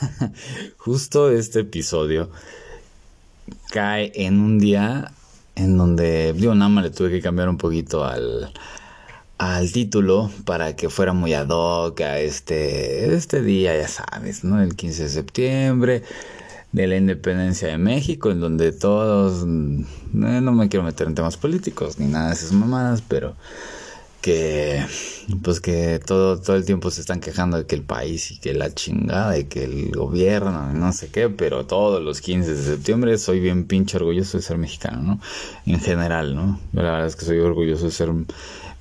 Justo este episodio cae en un día en donde, digo, nada más le tuve que cambiar un poquito al, al título para que fuera muy ad hoc a este, este día, ya sabes, ¿no? El 15 de septiembre de la independencia de México, en donde todos, eh, no me quiero meter en temas políticos ni nada de esas mamadas, pero que pues que todo todo el tiempo se están quejando de que el país y que la chingada y que el gobierno no sé qué, pero todos los 15 de septiembre soy bien pinche orgulloso de ser mexicano, ¿no? En general, ¿no? la verdad es que soy orgulloso de ser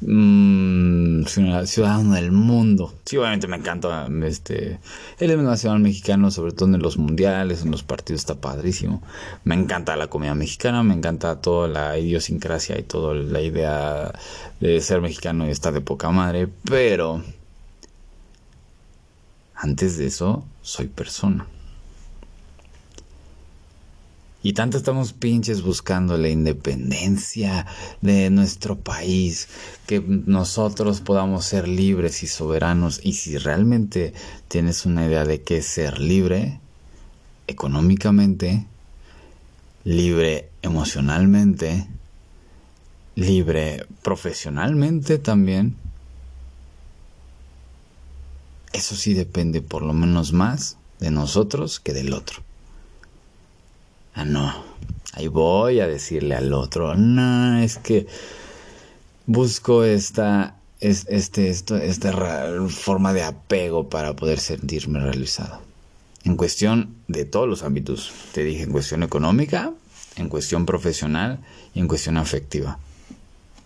mmm, ciudadano del mundo. Sí, obviamente me encanta este el himno nacional mexicano, sobre todo en los mundiales, en los partidos está padrísimo. Me encanta la comida mexicana, me encanta toda la idiosincrasia y toda la idea de ser mexicano y estar de poca madre, pero antes de eso soy persona. Y tanto estamos pinches buscando la independencia de nuestro país, que nosotros podamos ser libres y soberanos. Y si realmente tienes una idea de qué es ser libre, económicamente, libre emocionalmente, libre profesionalmente también, eso sí depende por lo menos más de nosotros que del otro. Ah, no. Ahí voy a decirle al otro, no, es que busco esta, es, este, esto, esta forma de apego para poder sentirme realizado. En cuestión de todos los ámbitos, te dije, en cuestión económica, en cuestión profesional y en cuestión afectiva.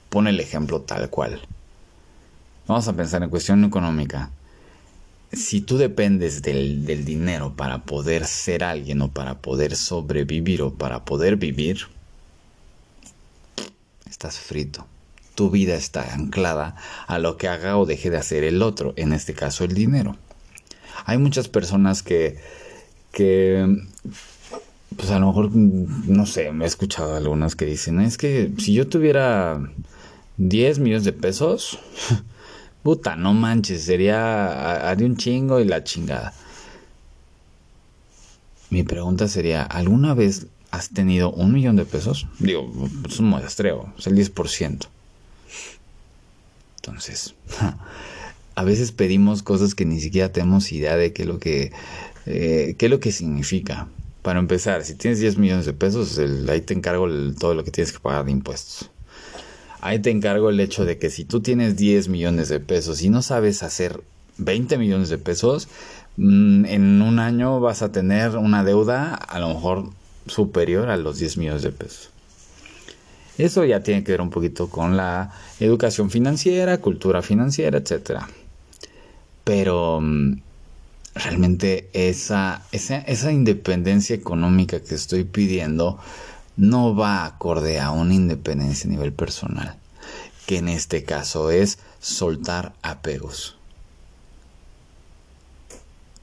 Pone el ejemplo tal cual. Vamos a pensar en cuestión económica si tú dependes del, dinero para poder ser alguien o para poder sobrevivir o para poder vivir, estás frito. Tu vida está anclada a lo que haga o deje de hacer el otro, en este caso el dinero. Hay muchas personas que, que pues a lo mejor, no sé, me he escuchado algunas que dicen, es que si yo tuviera 10 millones de pesos, Puta, no manches, sería de un chingo y la chingada. Mi pregunta sería, ¿alguna vez has tenido un millón de pesos? Digo, es un muestreo, es el 10%. Entonces, a veces pedimos cosas que ni siquiera tenemos idea de qué es lo que, eh, qué es lo que significa. Para empezar, si tienes 10 millones de pesos, ahí te encargo todo lo que tienes que pagar de impuestos. Ahí te encargo el hecho de que si tú tienes 10 millones de pesos y no sabes hacer 20 millones de pesos, mm, en un año vas a tener una deuda a lo mejor superior a los 10 millones de pesos. Eso ya tiene que ver un poquito con la educación financiera, cultura financiera, etc. Pero mm, realmente esa, esa, esa independencia económica que estoy pidiendo no va acorde a una independencia a nivel personal, que en este caso es soltar apegos.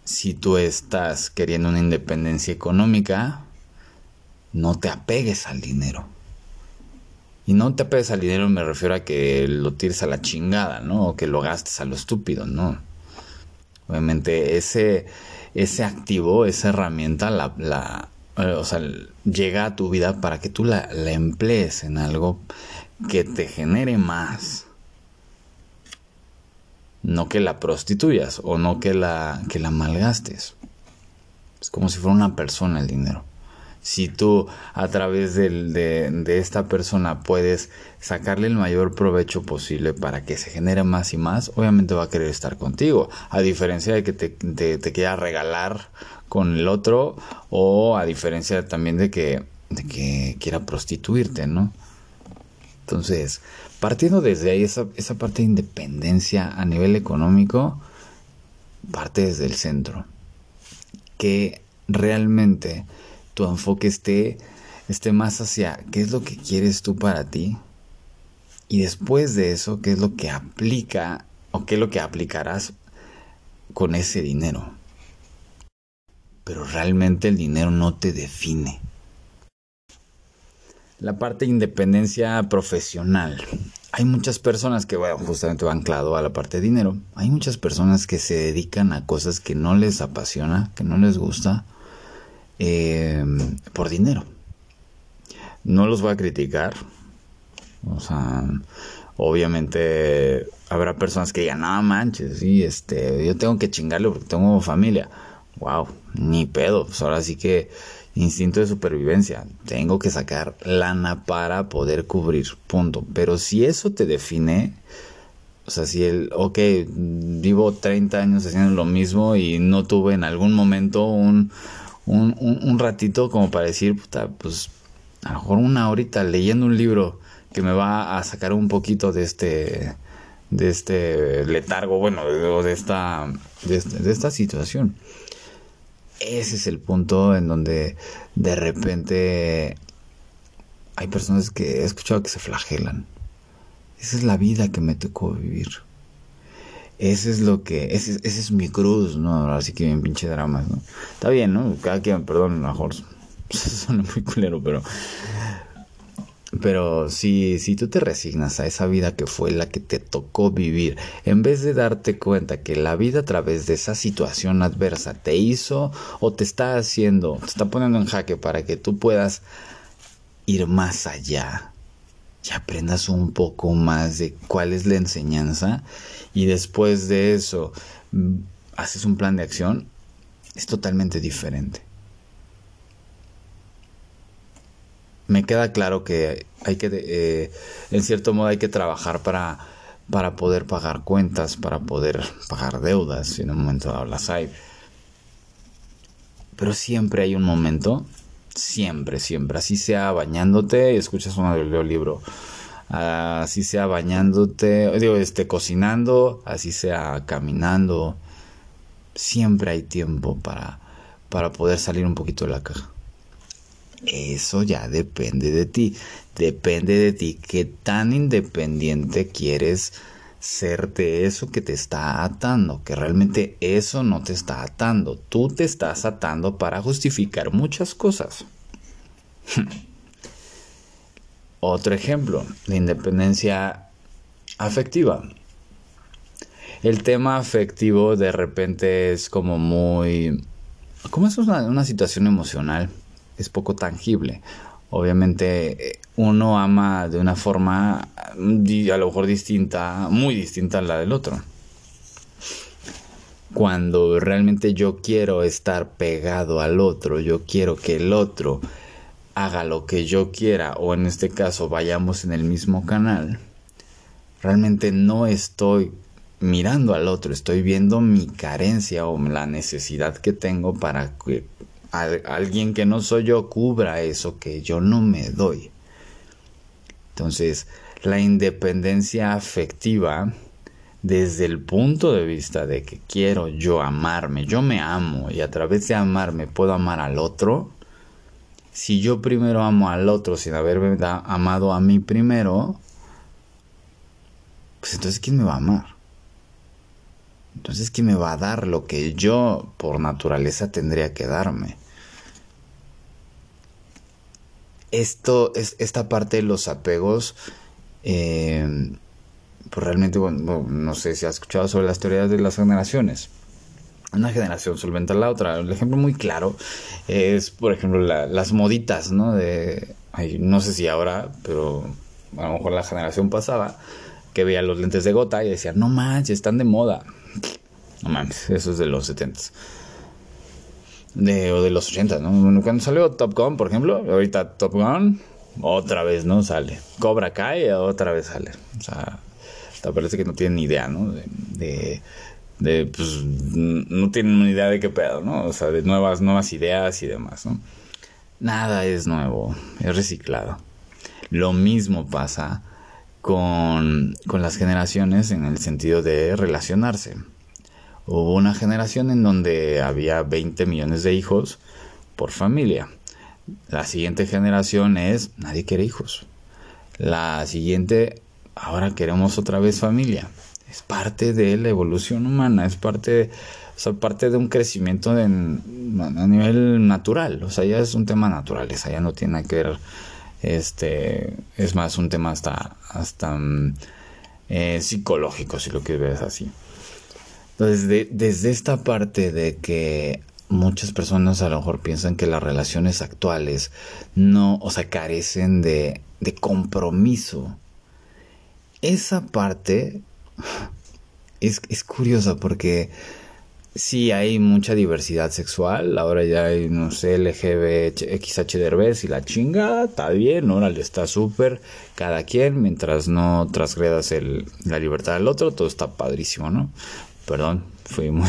Si tú estás queriendo una independencia económica, no te apegues al dinero. Y no te apegues al dinero me refiero a que lo tires a la chingada, ¿no? O que lo gastes a lo estúpido, ¿no? Obviamente ese, ese activo, esa herramienta la, la, o sea, llega a tu vida para que tú la, emplees en algo que te genere más. No que la prostituyas o no que la, que la malgastes. Es como si fuera una persona el dinero. Si tú a través de, de, esta persona puedes sacarle el mayor provecho posible para que se genere más y más, obviamente va a querer estar contigo. A diferencia de que te, te quiera regalar con el otro o a diferencia también de que, de que quiera prostituirte, ¿no? Entonces, partiendo desde ahí, esa, esa parte de independencia a nivel económico, parte desde el centro. Que realmente tu enfoque esté, esté más hacia qué es lo que quieres tú para ti. Y después de eso, qué es lo que aplica o qué es lo que aplicarás con ese dinero pero realmente el dinero no te define. La parte de independencia profesional. hay muchas personas que, bueno, justamente va anclado a la parte de dinero. Hay muchas personas que se dedican a cosas que no les apasiona, que no les gusta, eh, por dinero. No los voy a criticar. O sea, obviamente habrá personas que digan, no manches, sí, este, yo tengo que chingarle porque tengo familia. Wow, ni pedo. Pues ahora sí que instinto de supervivencia. Tengo que sacar lana para poder cubrir, punto. Pero si eso te define, o sea, si el, ok, vivo 30 años haciendo lo mismo y no tuve en algún momento un, un, un, ratito como para decir, puta, pues a lo mejor una horita leyendo un libro que me va a sacar un poquito de este de este letargo, bueno, de, esta de, de esta situación ese es el punto en donde de repente hay personas que he escuchado que se flagelan. Esa es la vida que me tocó vivir. Ese es lo que, ese, es mi cruz, ¿no? Así que bien pinche drama, ¿no? Está bien, ¿no? Cada quien, perdón, mejor suena muy culero, pero pero si, si tú te resignas a esa vida que fue la que te tocó vivir, en vez de darte cuenta que la vida a través de esa situación adversa te hizo o te está haciendo, te está poniendo en jaque para que tú puedas ir más allá aprendas un poco más de cuál es la enseñanza y después de eso mm, haces un plan de acción, es totalmente diferente. me queda claro que hay que, eh, en cierto modo, hay que trabajar para, para poder pagar cuentas, para poder pagar deudas, en un momento dado las hay. Pero siempre hay un momento, siempre, siempre, así sea bañándote y escuchas un audiolibro, así sea bañándote, digo, este, cocinando, así sea caminando, siempre hay tiempo para, para poder salir un poquito de la caja. Eso ya depende de ti. Depende de ti qué tan independiente quieres de eso que te está atando, que realmente eso no te está atando. Tú te estás atando para justificar muchas cosas. Otro ejemplo, la independencia afectiva. El tema afectivo de repente es como muy... ¿Cómo es una situación emocional? es poco tangible. Obviamente eh, uno ama de una forma mm, a lo mejor distinta, muy distinta a la del otro. Cuando realmente yo quiero estar pegado al otro, yo quiero que el otro haga lo que yo quiera o en este caso vayamos en el mismo canal, realmente no estoy mirando al otro, estoy viendo mi carencia o la necesidad que tengo para que alguien que no soy yo cubra eso que yo no me doy. Entonces, la independencia afectiva, desde el punto de vista de que quiero yo amarme, yo me amo y a través de amarme puedo amar al otro, si yo primero amo al otro sin haberme amado a mí primero, pues entonces ¿quién me va a amar? Entonces, ¿quién me va a dar lo que yo por naturaleza tendría que darme? Esto, es, esta parte de los apegos, eh, pues realmente, bueno, no sé si has escuchado sobre las teorías de las generaciones. Una generación solventa la otra. El ejemplo muy claro es, por ejemplo, las moditas, ¿no? De, no sé si ahora, pero a lo mejor la generación pasada, que veía los lentes de gota y decía, no manches, están de moda. No mames, eso es de los 70 de, o de los 80, ¿no? Cuando salió Top Gun, por ejemplo, ahorita Top Gun, otra vez, ¿no? Sale. Cobra cae, otra vez sale. O sea, te parece que no tienen ni idea, ¿no? De, de, pues, no tienen ni idea de qué pedo, ¿no? O sea, de nuevas, nuevas ideas y demás, ¿no? Nada es nuevo, es reciclado. Lo mismo pasa con, con las generaciones en el sentido de relacionarse. Hubo una generación en donde había 20 millones de hijos por familia. La siguiente generación es nadie quiere hijos. La siguiente, ahora queremos otra vez familia. Es parte de la evolución humana, es parte, parte de un crecimiento a nivel natural. O sea, ya es un tema natural, ya no tiene que ver Este es más un tema hasta, hasta mm, eh, psicológico, si lo quieres ver así. Entonces, desde esta parte de que muchas personas a lo mejor piensan que las relaciones actuales no, o sea, carecen de, compromiso. Esa parte es, curiosa porque sí hay mucha diversidad sexual. Ahora ya hay, no sé, LGB, XH Derbez y la chingada. Está bien, órale, está súper. Cada quien, mientras no transgredas la libertad del otro, todo está padrísimo, ¿no? Perdón, fui muy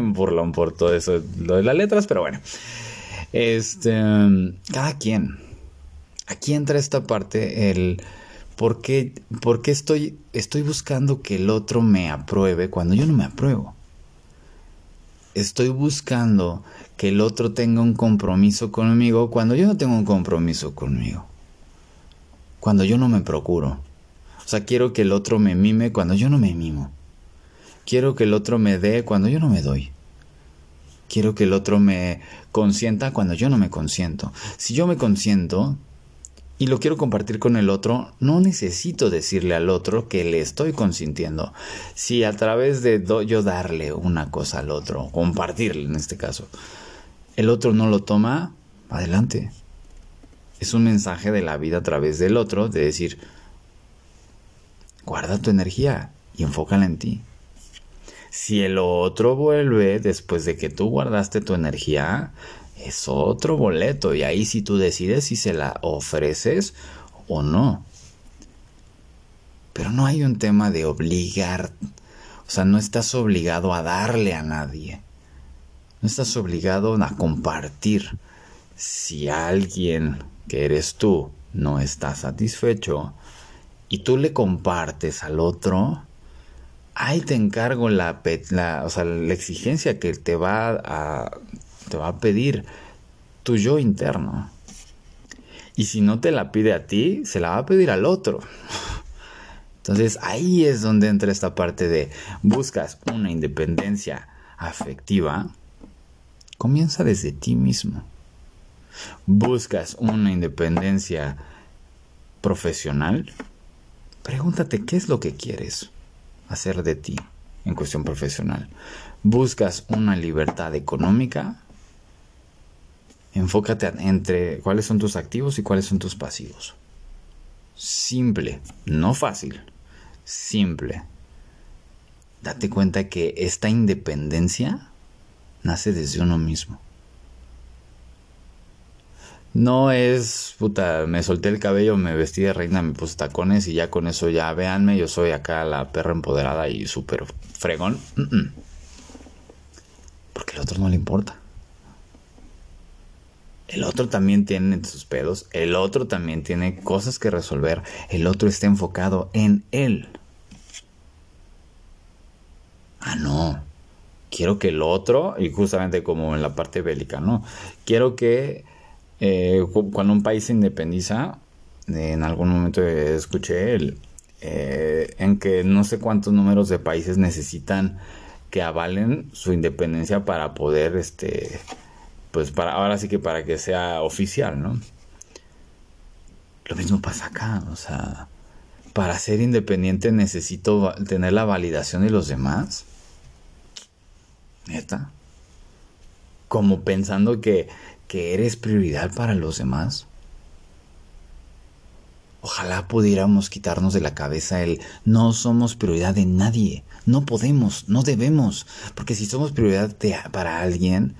burlón por todo eso, lo de las letras, pero bueno. Este, cada quien. Aquí entra esta parte, el ¿Por qué, estoy, estoy buscando que el otro me apruebe cuando yo no me apruebo? Estoy buscando que el otro tenga un compromiso conmigo cuando yo no tengo un compromiso conmigo. Cuando yo no me procuro. O sea, quiero que el otro me mime cuando yo no me mimo. Quiero que el otro me dé cuando yo no me doy. Quiero que el otro me consienta cuando yo no me consiento. Si yo me consiento, y lo quiero compartir con el otro, no necesito decirle al otro que le estoy consintiendo. Si a través de yo darle una cosa al otro, compartirle en este caso, el otro no lo toma, adelante. Es un mensaje de la vida a través del otro, de decir, guarda tu energía y enfócala en ti. Si el otro vuelve después de que tú guardaste tu energía, es otro boleto y ahí si tú decides si se la ofreces o no. Pero no hay un tema de obligar, o sea, no estás obligado a darle a nadie. No estás obligado a compartir. Si alguien que eres tú no está satisfecho y tú le compartes al otro, ahí te encargo la, o sea, la exigencia que te va a te va a pedir tu yo interno. Y si no te la pide a ti, se la va a pedir al otro. Entonces ahí es donde entra esta parte de buscas una independencia afectiva. Comienza desde ti mismo. Buscas una independencia profesional. Pregúntate qué es lo que quieres hacer de ti en cuestión profesional. Buscas una libertad económica Enfócate entre cuáles son tus activos y cuáles son tus pasivos. Simple, no fácil, simple. Date cuenta que esta independencia nace desde uno mismo. No es, puta, me solté el cabello, me vestí de reina, me puse tacones y ya con eso ya véanme, yo soy acá la perra empoderada y súper fregón. Porque al otro no le importa. El otro también tiene sus pedos, el otro también tiene cosas que resolver, el otro está enfocado en él. Ah, no. Quiero que el otro, y justamente como en la parte bélica, ¿no? Quiero que eh, cuando un país se independiza, en algún momento escuché el, eh, en que no sé cuántos números de países necesitan que avalen su independencia para poder este pues para ahora sí que para que sea oficial, ¿no? Lo mismo pasa acá, o sea, para ser independiente necesito tener la validación de los demás. Neta. Como pensando que, que eres prioridad para los demás. Ojalá pudiéramos quitarnos de la cabeza el no somos prioridad de nadie. No podemos, no debemos. Porque si somos prioridad para alguien,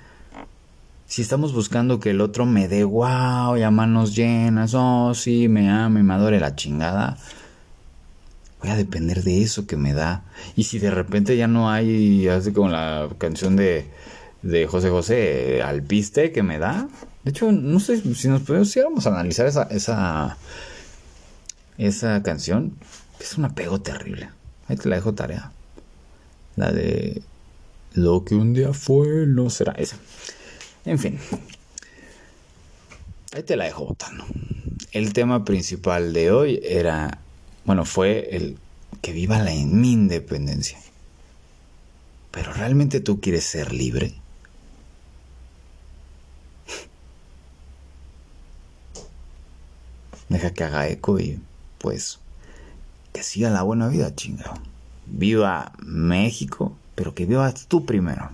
si estamos buscando que el otro me dé wow y a manos llenas, oh sí, me ama me adore la chingada, voy a depender de eso que me da. Y si de repente ya no hay, así como la canción de, de José José, al piste que me da. De hecho, no sé si nos podemos analizar esa, esa, esa canción. Es un apego terrible. Ahí te la dejo tarea. La de lo que un día fue no será esa. En fin. Ahí te la dejo botando. El tema principal de hoy era, bueno, fue el que viva la mi independencia. Pero realmente tú quieres ser libre. Deja que haga eco y pues que siga la buena vida, chingado. Viva México, pero que vivas tú primero.